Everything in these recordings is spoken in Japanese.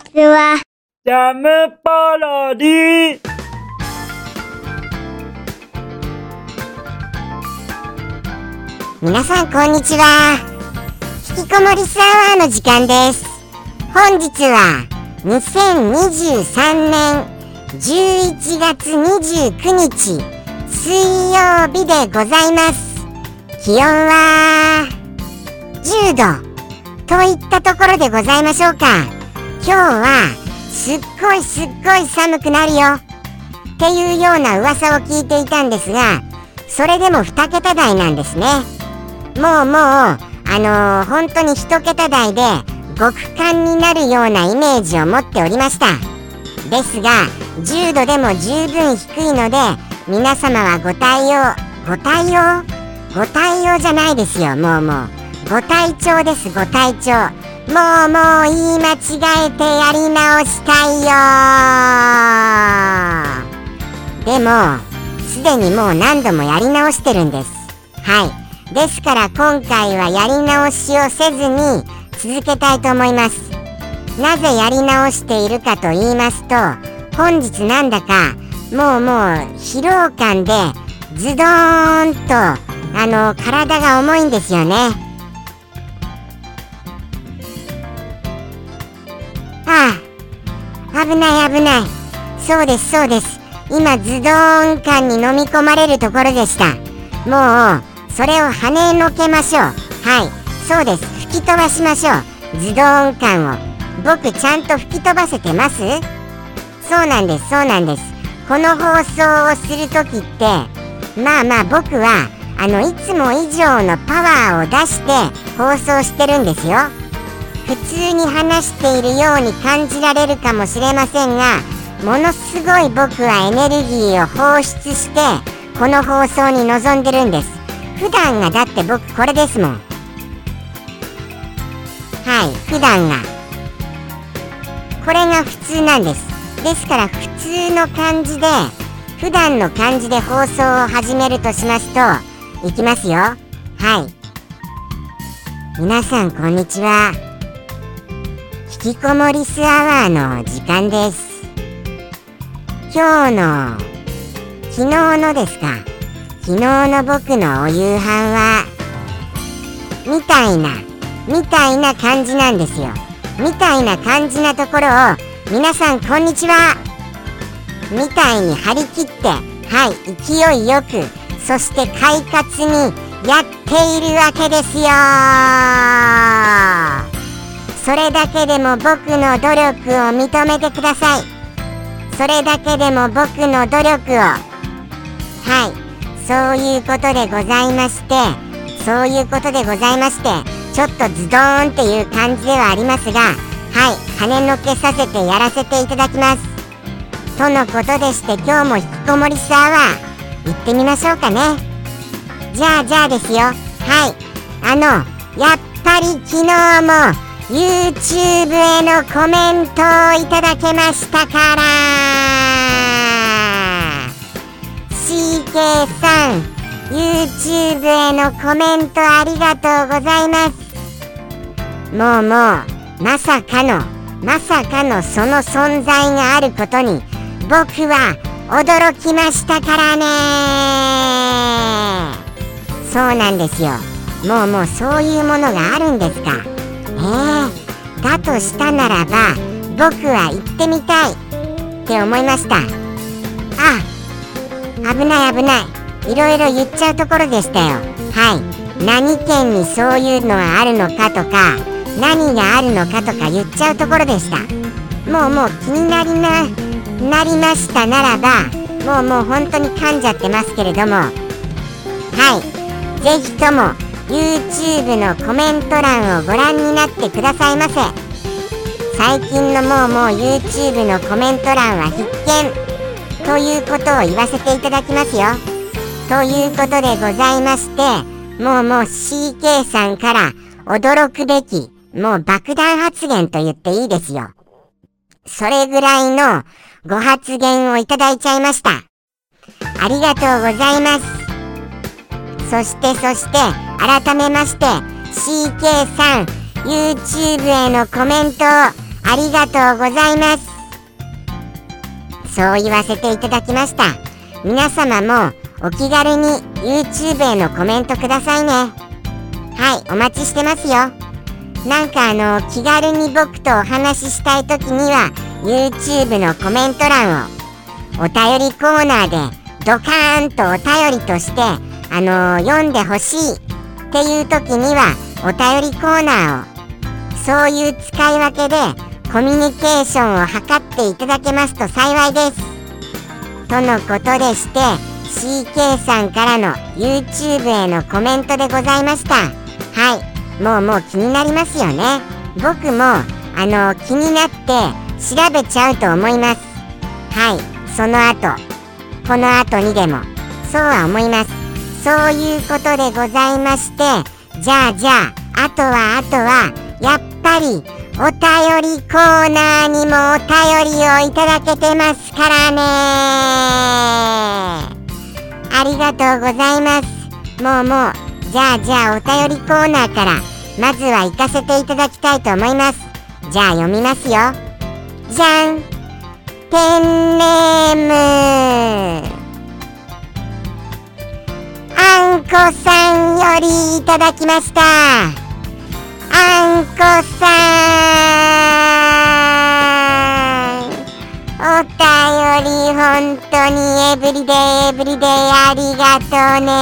ちは。ジャムパロディ皆さんこんにちは。引きこもりスアワーの時間です。本日は2023年11月29日水曜日でございます。気温は10度といったところでございましょうか今日はすっごいすっごい寒くなるよ。っていうような噂を聞いていたんですがそれでも2桁台なんですね。もうもうあのー、本当に1桁台で極寒になるようなイメージを持っておりました。ですが10度でも十分低いので皆様はご対応ご対応？ご対応じゃないですよもうもう。ご体調ですご体調。もうもう言い間違えてやり直したいよでもすでにもう何度もやり直してるんです。はい。ですから今回はやり直しをせずに続けたいと思います。なぜやり直しているかと言いますと本日なんだかもうもう疲労感でズドーンとあの体が重いんですよね。ああ危ない危ない。そうですそうです。今ズドーン感に飲み込まれるところでした。もうそれを跳ねのけましょう。はい。そうです。吹き飛ばしましょう。自動音感を。僕ちゃんと吹き飛ばせてます？そうなんですそうなんです。この放送をする時ってまあまあ僕はあのいつも以上のパワーを出して放送してるんですよ。普通に話しているように感じられるかもしれませんがものすごい僕はエネルギーを放出してこの放送に臨んでるんです。普段がだって僕これですもん。はい普段が。これが普通なんです。ですから普通の感じで普段の感じで放送を始めるとしますといきますよ。はい。皆さんこんにちは。引きこもりスアワーの時間です。今日の昨日のですか？昨日の僕のお夕飯はみたいなみたいな感じなんですよ。みたいな感じなところを皆さんこんにちは。みたいに張り切ってはい勢いよくそして快活にやっているわけですよ。それだけでも僕の努力を認めてください。それだけでも僕の努力を。はい。そういうことでございましてそういうことでございましてちょっとズドーンっていう感じではありますがはい。跳ねのけさせてやらせていただきます。とのことでして今日も引きこもりサーバー行ってみましょうかね。じゃあじゃあですよ。はい。あのやっぱり昨日も YouTube へのコメントをいただけましたから。CK さん YouTube へのコメントありがとうございます。もうもうまさかのまさかのその存在があることに僕は驚きましたからね。そうなんですよ。もうもうそういうものがあるんですか。えー、だとしたならば僕は行ってみたい。って思いました。あ危ない危ない。いろいろ言っちゃうところでしたよ。はい。何県にそういうのがあるのかとか何があるのかとか言っちゃうところでした。もうもう気になりななりましたならばもうもう本当に噛んじゃってますけれども。はい。是非とも YouTube のコメント欄をご覧になってくださいませ最近のもうもう YouTube のコメント欄は必見ということを言わせていただきますよ。ということでございまして、もうもう CK さんから驚くべき、もう爆弾発言と言っていいですよ。それぐらいのご発言をいただいちゃいました。ありがとうございます。そしてそして改めまして CK さん YouTube へのコメントあありがとうございます。そう言わせていただきました。皆様もお気軽に YouTube へのコメントくださいね。はいお待ちしてますよ。なんかあの気軽に僕とお話ししたい時には YouTube のコメント欄をお便りコーナーでドカーンとお便りとしてあの読んでほしいっていう時にはお便りコーナーをそういう使い分けでコミュニケーションを図っていただけますと幸いです。とのことでして CK さんからの YouTube へのコメントでございました。はい。もうもう気になりますよね。僕もあの気になって調べちゃうと思います。はい。その後。この後にでも。そうは思います。そういうことでございましてじゃあじゃああとはあとはやっぱりお便りコーナーにもお便りをいただけてますからね。ありがとうございます。もうもうじゃあじゃあお便りコーナーからまずは行かせていただきたいと思います。じゃあ読みますよ。じゃん。ペンネーム。こさんよりいただきました。あんこさん。お便り本当にエブリデイエブリデイありがとうね。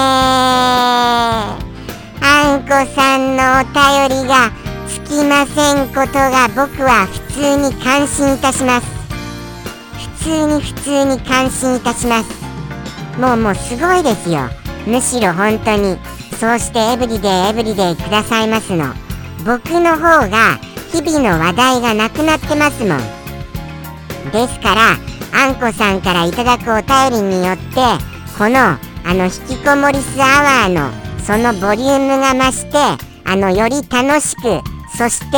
あんこさんのお便りがつきませんことが僕は普通に感心いたします。普通に普通に感心いたします。もうもうすごいですよ。むしろ本当にそうしてエブリデイエブリデイくださいますの。僕の方が日々の話題がなくなってますもん。ですからあんこさんからいただくお便りによってこのあの引きこもりスアワーのそのボリュームが増してあのより楽しくそして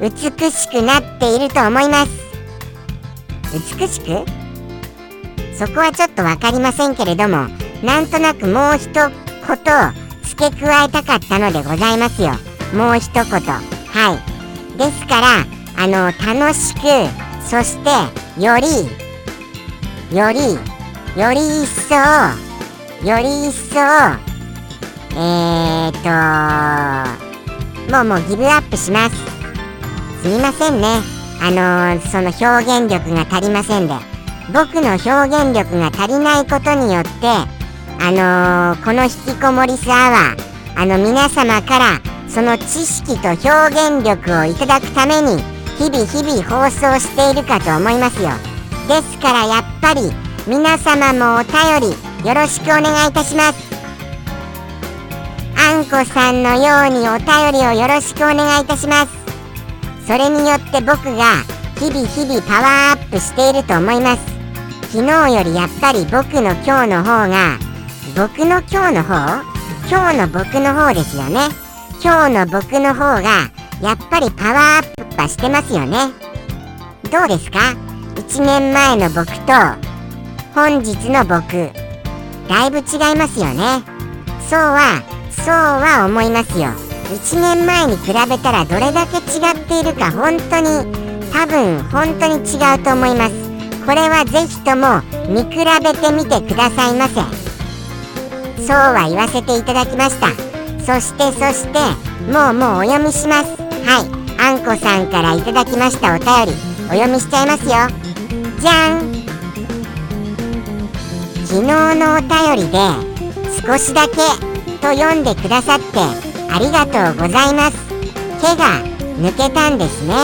美しくなっていると思います。美しく？そこはちょっと分かりませんけれどもなんとなくもう一言付け加えたかったのでございますよ。もう一言。はい。ですからあの楽しくそしてよりよりより一層より一層えーともうもうギブアップします。すみませんね。あのー、その表現力が足りませんで。僕の表現力が足りないことによってあのー、この引きこもりスアワーあの皆様からその知識と表現力をいただくために日々日々放送しているかと思いますよ。ですからやっぱり皆様もお便りよろしくお願いいたします。あんこさんのようにお便りをよろしくお願いいたします。それによって僕が日々日々パワーアップしていると思います。昨日よりやっぱり僕の今日の方が僕の今日の方？今日の僕の方ですよね。今日の僕の方がやっぱりパワーアップはしてますよね。どうですか？1年前の僕と本日の僕だいぶ違いますよね。そうはそうは思いますよ。1年前に比べたらどれだけ違っているか本当に多分本当に違うと思います。これはぜひとも見比べてみてくださいませ。そうは言わせていただきました。そしてそしてもうもうお読みします。はい。あんこさんからいただきましたお便り。お読みしちゃいますよ。じゃん。昨日のお便りで少しだけと読んでくださってありがとうございます。毛が抜けたんですね。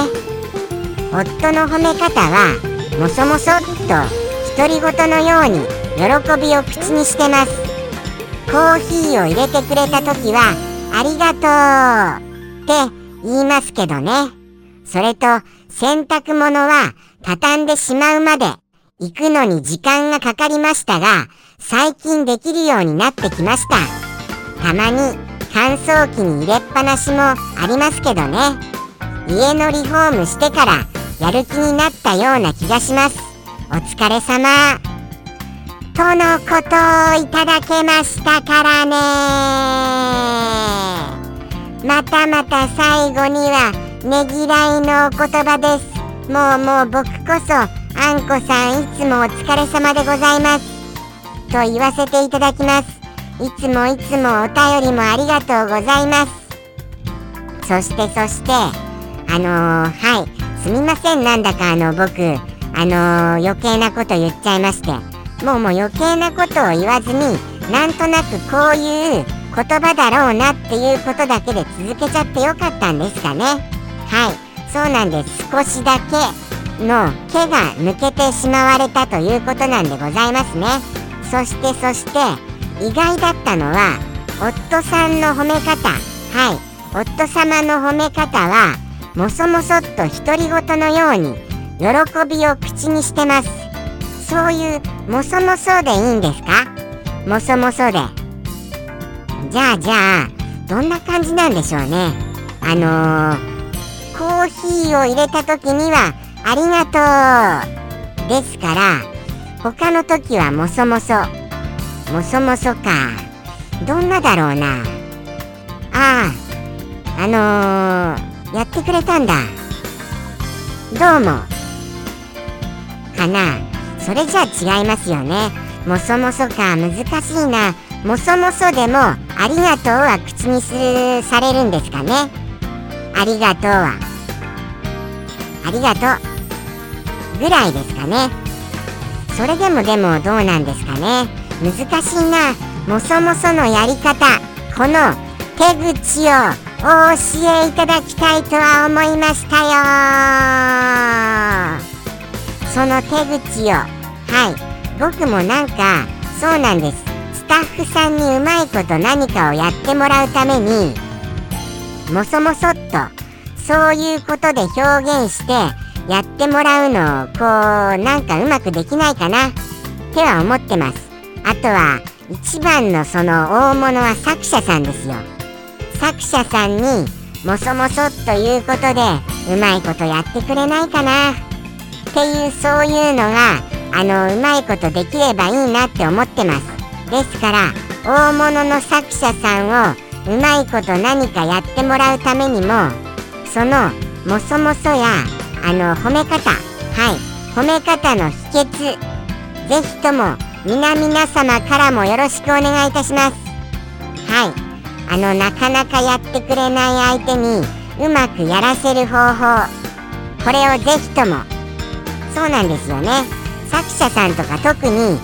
夫の褒め方はもそもそっと独り言のように喜びを口にしてます。コーヒーを入れてくれた時はありがとうって言いますけどね。それと洗濯物は畳んでしまうまで行くのに時間がかかりましたが最近できるようになってきました。たまに乾燥機に入れっぱなしもありますけどね。家のリフォームしてからやる気になったような気がします。お疲れ様。とのことをいただけましたからね。またまた最後にはねぎらいのお言葉です。もうもう僕こそあんこさんいつもお疲れ様でございます。と言わせていただきます。いつもいつもお便りもありがとうございます。そしてそしてあのー、はいすみません。なんだかあの僕あのー、余計なこと言っちゃいまして。もうもう余計なことを言わずになんとなくこういう言葉だろうなっていうことだけで続けちゃってよかったんですかね。はい。そうなんです。少しだけの毛が抜けてしまわれたということなんでございますね。そしてそして意外だったのは夫さんの褒め方。はい。夫様の褒め方はもそもそっと独り言のように喜びを口にしてます。そういうもそもそでいいんですか？もそもそで。じゃあじゃあどんな感じなんでしょうね？あのー、コーヒーを入れた時にはありがとうですから他の時はもそもそもそもそか。どんなだろうな？あああのー、やってくれたんだ。どうも。かな。それじゃあ違いますよね。もそもそか難しいな。もそもそでもありがとうは口にするされるんですかね。ありがとうは。ありがとうぐらいですかね。それでもでもどうなんですかね。難しいな。もそもそのやり方。この手口をお教えいただきたいとは思いましたよ。その手口を。はい。僕もなんかそうなんです。スタッフさんにうまいこと何かをやってもらうためにもそもそっとそういうことで表現してやってもらうのをこうなんかうまくできないかなっては思ってます。あとは一番のその大物は作者さんですよ。作者さんにもそもそっということでうまいことやってくれないかな。っていうそういうのがあのうまいことできればいいなって思ってます。ですから大物の作者さんをうまいこと何かやってもらうためにもそのもそもそやあの褒め方はい褒め方の秘訣ぜひとも皆々様からもよろしくお願いいたします。はいあのなかなかやってくれない相手にうまくやらせる方法これをぜひともそうなんですよね。作者さんとか特に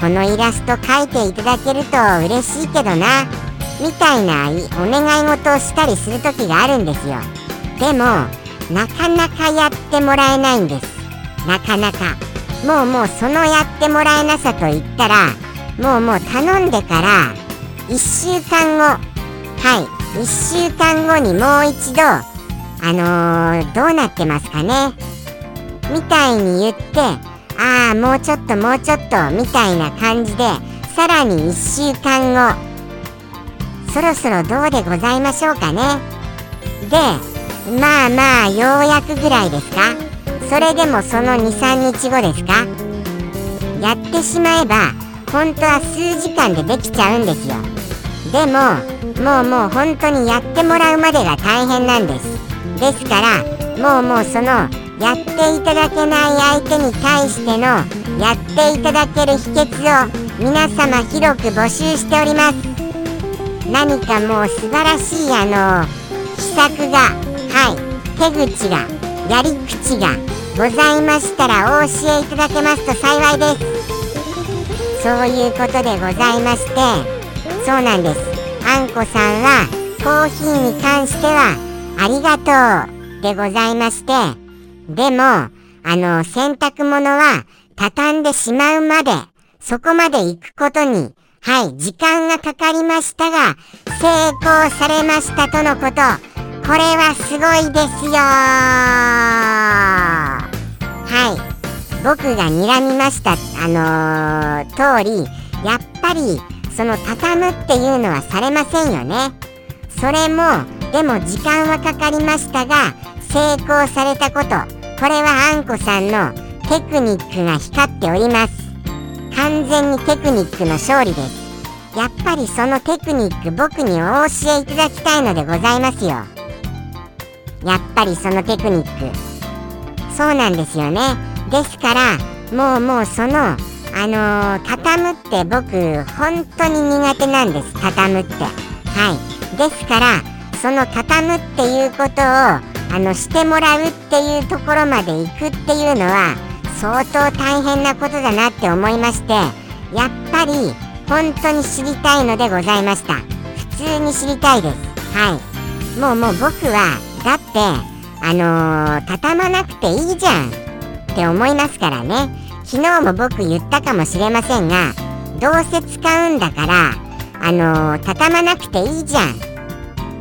このイラスト描いていただけると嬉しいけどなみたいなお願い事をしたりする時があるんですよ。でもなかなかやってもらえないんです。なかなか。もうもうそのやってもらえなさと言ったらもうもう頼んでから1週間後はい1週間後にもう一度あのー、どうなってますかね。みたいに言ってああもうちょっともうちょっとみたいな感じでさらに1週間後そろそろどうでございましょうかね。でまあまあようやくぐらいですか。それでもその23日後ですか。やってしまえば本当は数時間でできちゃうんですよ。でももうもう本当にやってもらうまでが大変なんです。ですからもうもうそのやっていただけない相手に対してのやっていただける秘訣を皆様広く募集しております。何かもう素晴らしいあの秘策がはい手口がやり口がございましたらお教えいただけますと幸いです。そういうことでございましてそうなんです。あんこさんはコーヒーに関してはありがとうでございましてでも、あの、洗濯物は畳んでしまうまで、そこまで行くことに、はい、時間がかかりましたが、成功されましたとのこと。これはすごいですよはい。僕が睨みました、あのー、通り、やっぱり、その畳むっていうのはされませんよね。それも、でも時間はかかりましたが、成功されたこと。これはあんこさんのテクニックが光っております。完全にテクニックの勝利です。やっぱりそのテクニック僕にお教えいただきたいのでございますよ。やっぱりそのテクニック。そうなんですよね。ですからもうもうそのあのー、畳むって僕本当に苦手なんです。畳むって。はい。ですからその畳むっていうことをあのしてもらうっていうところまで行くっていうのは相当大変なことだなって思いましてやっぱり本当に知りたいのでございました。普通に知りたいです。はい。もうもう僕はだってあのー、畳まなくていいじゃんって思いますからね。昨日も僕言ったかもしれませんがどうせ使うんだからあのー、畳まなくていいじゃんっ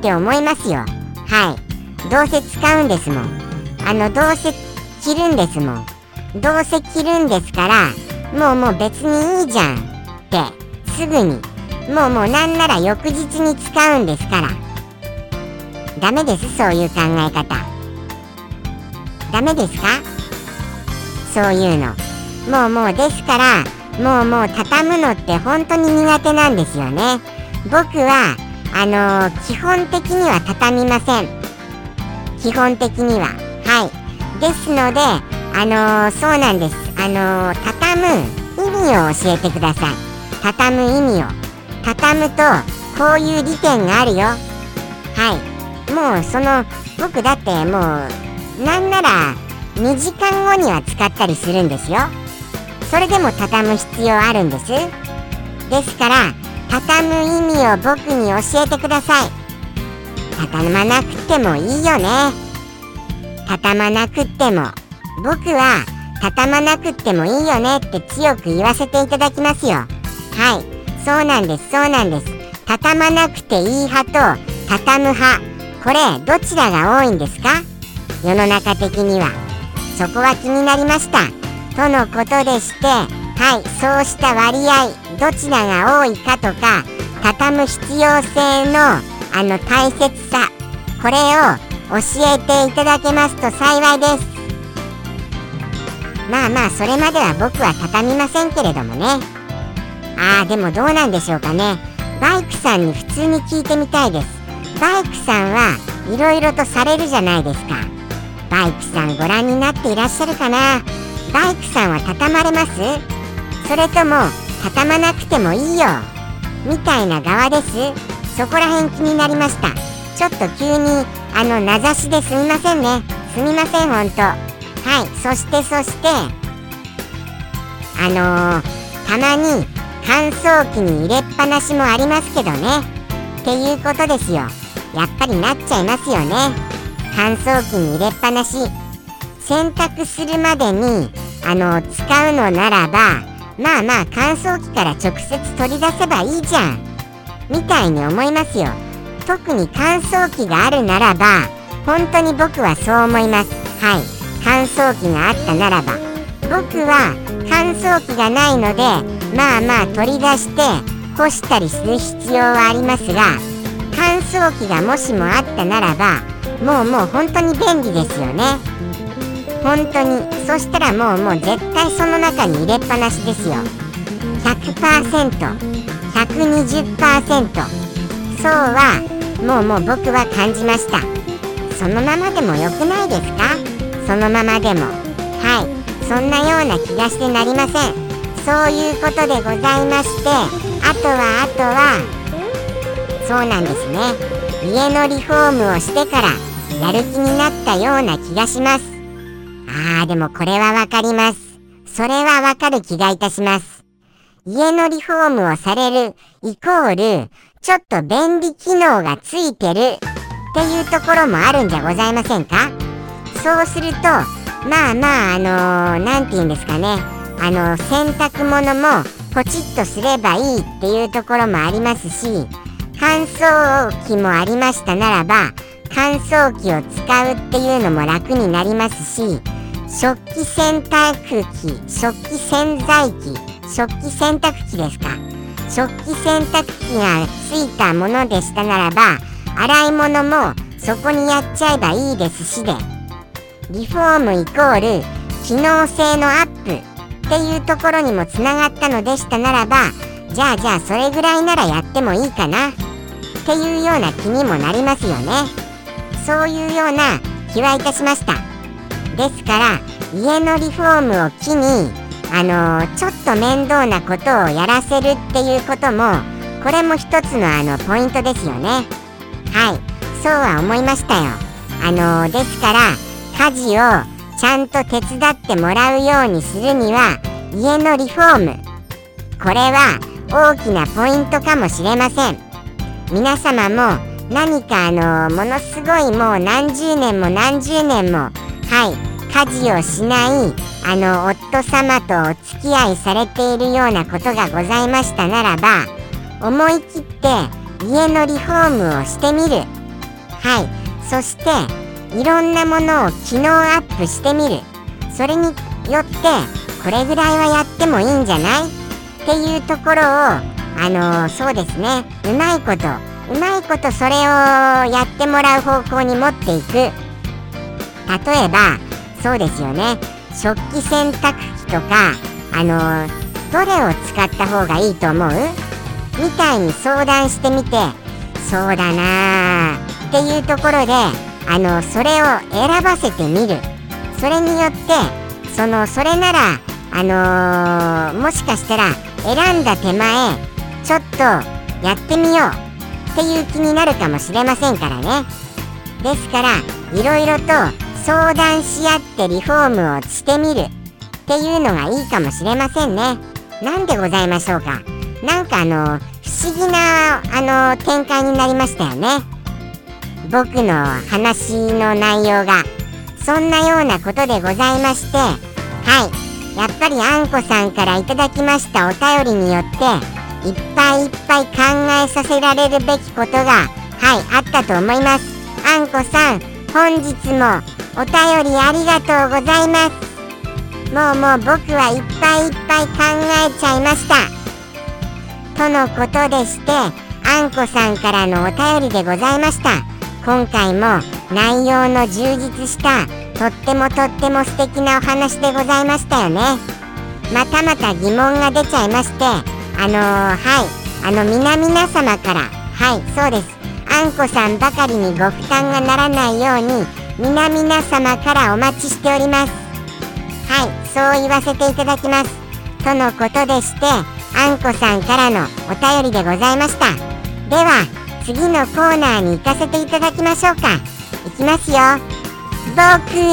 て思いますよ。はい。どうせ使うんですもん。あのどうせ着るんですもん。どうせ着るんですからもうもう別にいいじゃんって。すぐに。もうもうなんなら翌日に使うんですから。ダメですそういう考え方。ダメですか？そういうの。もうもうですからもうもう畳むのって本当に苦手なんですよね。僕はあのー、基本的には畳みません。基本的には。はい。ですのであのー、そうなんです。あのー、畳む意味を教えてください。畳む意味を。畳むとこういう利点があるよ。はい。もうその僕だってもうなんなら2時間後には使ったりするんですよ。それでも畳む必要あるんです。ですから畳む意味を僕に教えてください。畳まなくてもいいよね。畳まなくっても僕は畳まなくってもいいよねって強く言わせていただきますよ。はい。そうなんですそうなんです。畳まなくていい派と畳む派。これどちらが多いんですか？世の中的には。そこは気になりました。とのことでしてはい。そうした割合どちらが多いかとか畳む必要性のあの大切さこれを教えていただけますと幸いです。まあまあそれまでは僕は畳みませんけれどもね。ああでもどうなんでしょうかね。バイクさんに普通に聞いてみたいです。バイクさんはいろいろとされるじゃないですか。バイクさんご覧になっていらっしゃるかな。バイクさんは畳まれます？それとも畳まなくてもいいよ。みたいな側です。そこら辺気になりました。ちょっと急にあの名指しですみませんね。すみませんほんと。はいそしてそしてあのー、たまに乾燥機に入れっぱなしもありますけどね。っていうことですよ。やっぱりなっちゃいますよね。乾燥機に入れっぱなし。洗濯するまでにあの使うのならばまあまあ乾燥機から直接取り出せばいいじゃん。みたいに思いますよ。特に乾燥機があるならば本当に僕はそう思います。はい。乾燥機があったならば。僕は乾燥機がないのでまあまあ取り出して干したりする必要はありますが乾燥機がもしもあったならばもうもう本当に便利ですよね。本当に。そしたらもうもう絶対その中に入れっぱなしですよ。100%120% そうはもうもう僕は感じました。そのままでも良くないですか？そのままでも。はい。そんなような気がしてなりません。そういうことでございましてあとはあとはそうなんですね。家のリフォームをしてからやる気になったような気がします。あーでもこれはわかります。それはわかる気がいたします。家のリフォームをされるイコールちょっと便利機能がついてるっていうところもあるんじゃございませんか？そうするとまあまああの何、ー、て言うんですかね。あの洗濯物もポチッとすればいいっていうところもありますし乾燥機もありましたならば乾燥機を使うっていうのも楽になりますし食器洗濯機食器洗剤機食器洗濯機ですか？食器洗濯機がついたものでしたならば洗い物もそこにやっちゃえばいいですしで。リフォームイコール機能性のアップっていうところにもつながったのでしたならばじゃあじゃあそれぐらいならやってもいいかな？っていうような気にもなりますよね。そういうような気はいたしました。ですから家のリフォームを機にあのー、ちょっと面倒なことをやらせるっていうこともこれも一つのあのポイントですよね。はい。そうは思いましたよ。あのー、ですから家事をちゃんと手伝ってもらうようにするには家のリフォームこれは大きなポイントかもしれません。皆様も何かあのものすごいもう何十年も何十年もはい。家事をしないあの夫様とお付き合いされているようなことがございましたならば思い切って家のリフォームをしてみる。はい。そしていろんなものを機能アップしてみる。それによってこれぐらいはやってもいいんじゃない？っていうところをあの、そうですね。うまいことうまいことそれをやってもらう方向に持っていく。例えばそうですよね。食器洗濯機とかあのー、どれを使った方がいいと思う？みたいに相談してみてそうだなー。っていうところであのそれを選ばせてみる。それによってそのそれならあのー、もしかしたら選んだ手前ちょっとやってみよう。っていう気になるかもしれませんからね。ですからいろいろと相談し合ってリフォームをしてみる。っていうのがいいかもしれませんね。なんでございましょうか。なんかあの不思議なあの展開になりましたよね。僕の話の内容がそんなようなことでございましてはい。やっぱりあんこさんから頂きましたお便りによっていっぱいいっぱい考えさせられるべきことがはいあったと思います。あんこさん本日もお便りありがとうございます。もうもう僕はいっぱいいっぱい考えちゃいました。とのことでしてあんこさんからのお便りでございました。今回も内容の充実したとってもとっても素敵なお話でございましたよね。またまた疑問が出ちゃいましてあのー、はいあの皆々様からはいそうです。あんこさんばかりにご負担がならないように皆々様からお待ちしております。はいそう言わせていただきます。とのことでしてあんこさんからのお便りでございました。では次のコーナーに行かせていただきましょうか。いきますよ。僕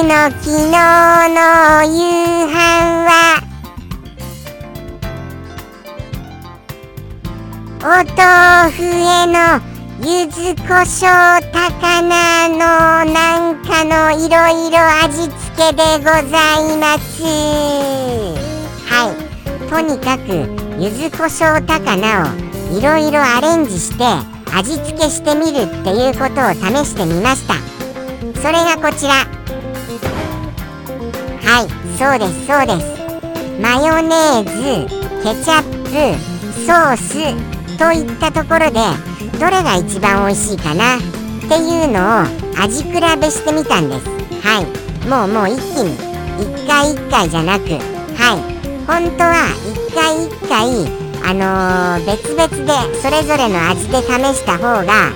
の昨日の夕飯はお豆腐への柚子胡椒高菜のなんかのいろいろ味付けでございます。はい。とにかく柚子胡椒高菜をいろいろアレンジして味付けしてみるっていうことを試してみました。それがこちら。はい。そうですそうです。マヨネーズケチャップソースといったところでどれが一番美味しいかな？っていうのを味比べしてみたんです。はい。もうもう一気に。一回一回じゃなく。はい。本当は一回一回あのー、別々でそれぞれの味で試した方が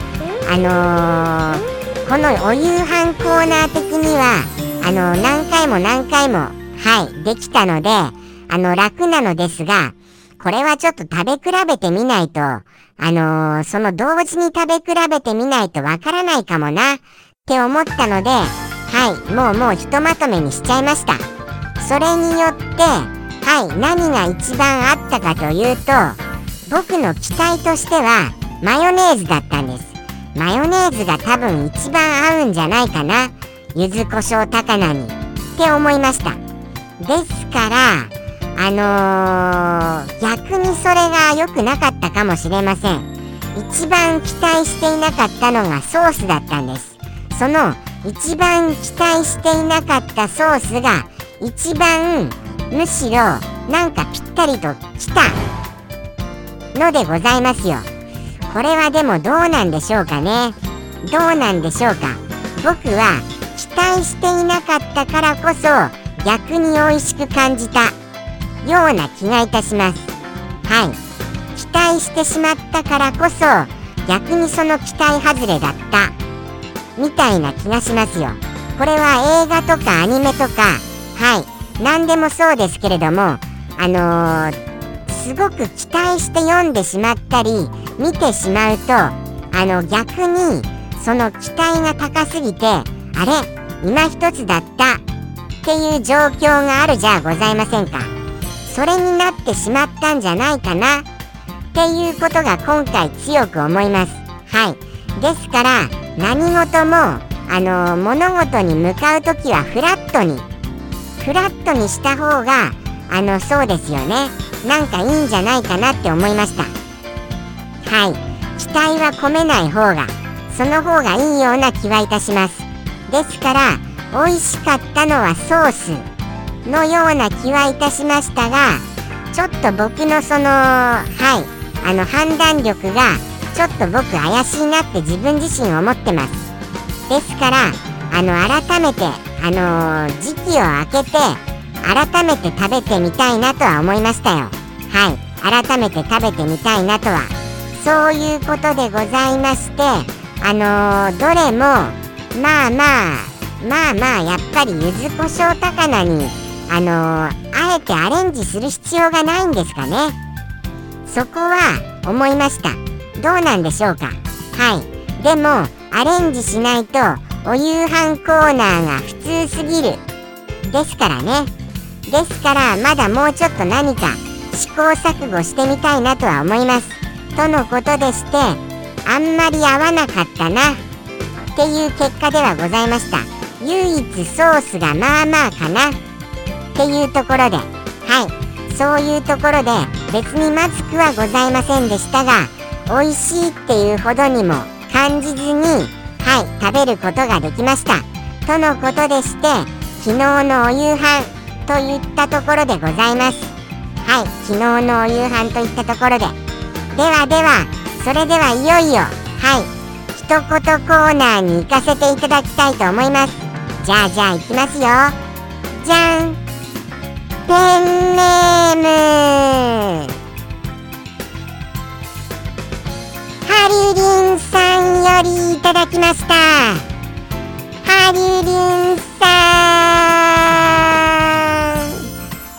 あのー、このお夕飯コーナー的にはあのー、何回も何回もはいできたのであの楽なのですがこれはちょっと食べ比べてみないとあのその同時に食べ比べてみないとわからないかもなって思ったのではいもうもうひとまとめにしちゃいました。それによってはい何が一番あったかというと僕の期待としてはマヨネーズだったんです。マヨネーズが多分一番合うんじゃないかな。柚子胡椒高菜に。って思いました。ですからあのー、逆にそれが良くなかったかもしれません。一番期待していなかったのがソースだったんです。その一番期待していなかったソースが一番むしろなんかぴったりときたのでございますよ。これはでもどうなんでしょうかね。どうなんでしょうか。僕は期待していなかったからこそ逆に美味しく感じた。ような気がいたします。はい。期待してしまったからこそ逆にその期待外れだった。みたいな気がしますよ。これは映画とかアニメとか。はい。何でもそうですけれどもあのー、すごく期待して読んでしまったり見てしまうとあの逆にその期待が高すぎてあれ？今一つだった。っていう状況があるじゃございませんか。それになってしまったんじゃないかな。っていうことが今回強く思います。はい。ですから何事もあの物事に向かう時はフラットにフラットにした方があのそうですよね。なんかいいんじゃないかなって思いました。はい。期待は込めない方がその方がいいような気はいたします。ですから美味しかったのはソース。のような気はいたしましたがちょっと僕のそのはいあの判断力がちょっと僕怪しいなって自分自身思ってます。ですからあの改めてあのー、時期を空けて改めて食べてみたいなとは思いましたよ。はい改めて食べてみたいなとは。そういうことでございましてあのー、どれもまあまあまあまあやっぱり柚子胡椒高菜にあのー、あえてアレンジする必要がないんですかね。そこは思いました。どうなんでしょうか。はい。でもアレンジしないとお夕飯コーナーが普通すぎる。ですからね。ですからまだもうちょっと何か試行錯誤してみたいなとは思います。とのことでしてあんまり合わなかったな。っていう結果ではございました。唯一ソースがまあまあかな。っていうところではい。そういうところで別にまずくはございませんでしたが美味しいっていうほどにも感じずにはい食べることができました。とのことでして昨日のお夕飯といったところでございます。はい昨日のお夕飯といったところで。ではではそれではいよいよはい一言コーナーに行かせていただきたいと思います。じゃあじゃあ行きますよ。じゃん。ペンネームハリリンさんよりいただきましたハリリンさん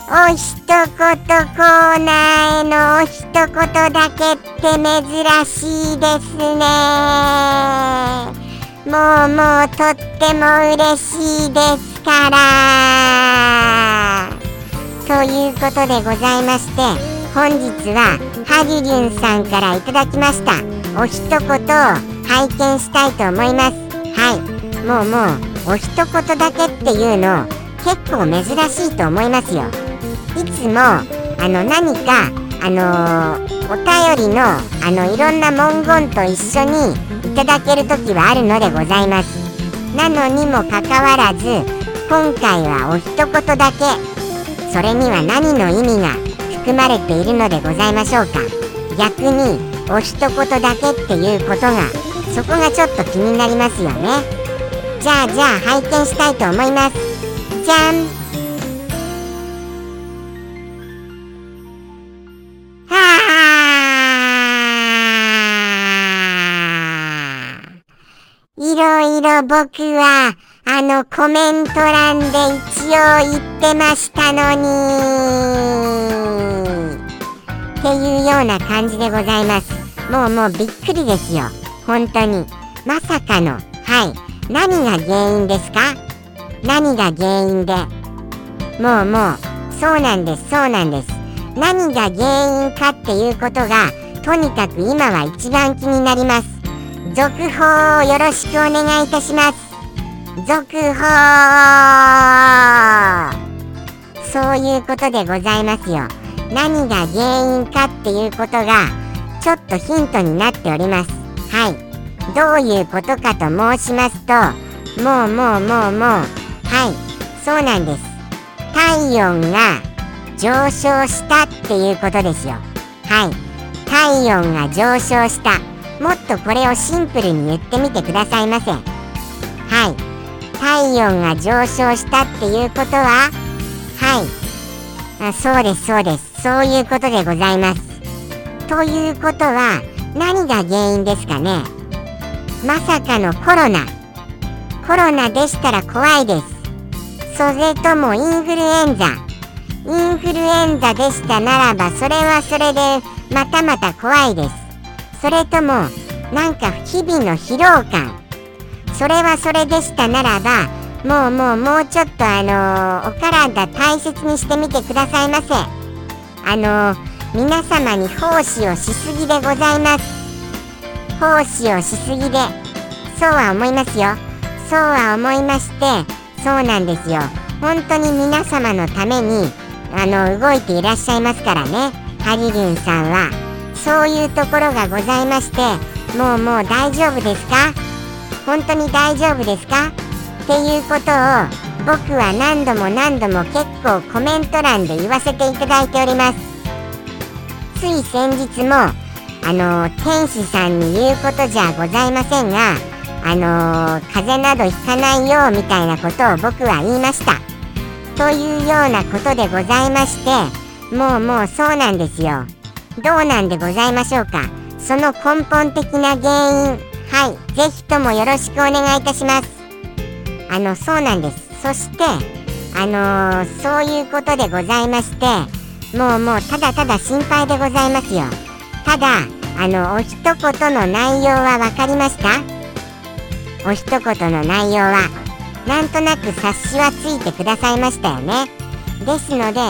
お一言コーナーへのお一言だけって珍しいですねもうもうとっても嬉しいですからということでございまして本日はハリリュンさんからいただきましたお一言を拝見したいと思います。はい。もうもうお一言だけっていうの結構珍しいと思いますよ。いつもあの何かあのー、お便りのあのいろんな文言と一緒にいただける時はあるのでございます。なのにもかかわらず今回はお一言だけそれには何の意味が含まれているのでございましょうか？逆にお一言だけっていうことがそこがちょっと気になりますよね。じゃあじゃあ拝見したいと思います。じゃん。はあいろいろ僕はあのコメント欄で一応言ってましたのに。っていうような感じでございます。もうもうびっくりですよ。本当に。まさかの。はい。何が原因ですか？何が原因で？もうもう。そうなんです。そうなんです。何が原因かっていうことがとにかく今は一番気になります。続報をよろしくお願いいたします。続報そういうことでございますよ。何が原因かっていうことがちょっとヒントになっております。はい。どういうことかと申しますともうもうもうもう。はい。そうなんです。体温が上昇したっていうことですよ。はい。体温が上昇した。もっとこれをシンプルに言ってみてくださいませ。はい。体温が上昇したっていうことははいあそうですそうですそういうことでございますということは何が原因ですかね？まさかのコロナコロナでしたら怖いです。それともインフルエンザ。インフルエンザでしたならば、それはそれでまたまた怖いです。それとも、なんか日々の疲労感。それはそれでしたならば、もうもうもうちょっとあのー、お体大切にしてみてくださいませ。あのー、皆様に奉仕をしすぎでございます。奉仕をしすぎで、そうは思いますよ。そうは思いまして、そうなんですよ。本当に皆様のために、あの、動いていらっしゃいますからね。ハリリンさんは。そういうところがございまして、もうもう大丈夫ですか？本当に大丈夫ですか？っていうことを僕は何度も何度も結構コメント欄で言わせていただいております。つい先日もあの天使さんに言うことじゃございませんがあの風邪などひかないようみたいなことを僕は言いました。というようなことでございましてもうもうそうなんですよ。どうなんでございましょうか？その根本的な原因はいぜひともよろしくお願いいたします。あのそうなんです。そしてあのー、そういうことでございましてもうもうただただ心配でございますよ。ただあのお一言の内容は分かりました？お一言の内容はなんとなく察しはついてくださいましたよね。ですので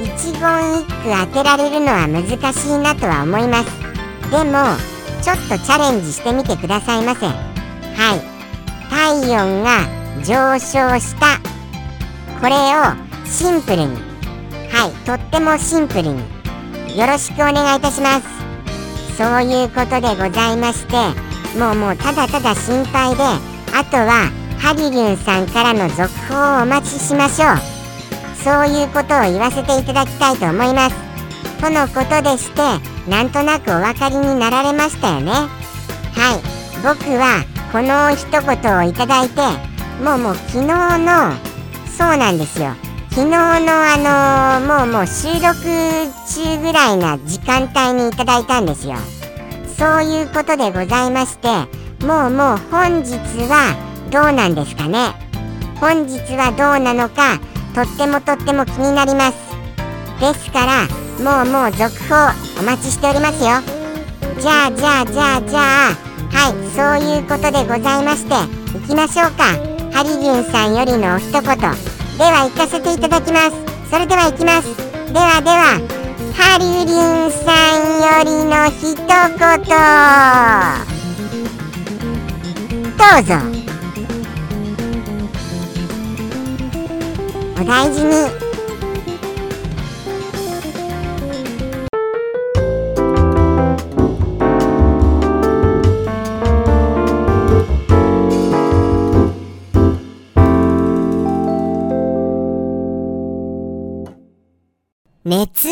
一言一句当てられるのは難しいなとは思います。でもちょっとチャレンジしてみてくださいませ。はい。体温が上昇した。これをシンプルに。はい。とってもシンプルに。よろしくお願いいたします。そういうことでございましてもうもうただただ心配であとはハリリュンさんからの続報をお待ちしましょう。そういうことを言わせていただきたいと思います。とのことでしてなんとなくお分かりになられましたよね。はい。僕はこの一言をいただいてもうもう昨日のそうなんですよ。昨日のあのー、もうもう収録中ぐらいな時間帯にいただいたんですよ。そういうことでございましてもうもう本日はどうなんですかね。本日はどうなのかとってもとっても気になります。ですからもうもう続報お待ちしておりますよ。じゃあじゃあじゃあじゃあ。はいそういうことでございまして行きましょうか。ハリリンさんよりのお一言では行かせていただきます。それでは行きます。ではではハリリンさんよりの一言。どうぞ。お大事に。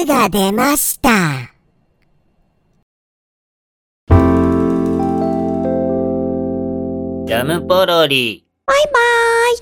熱が出ました。ジャムポロリ。バイバーイ。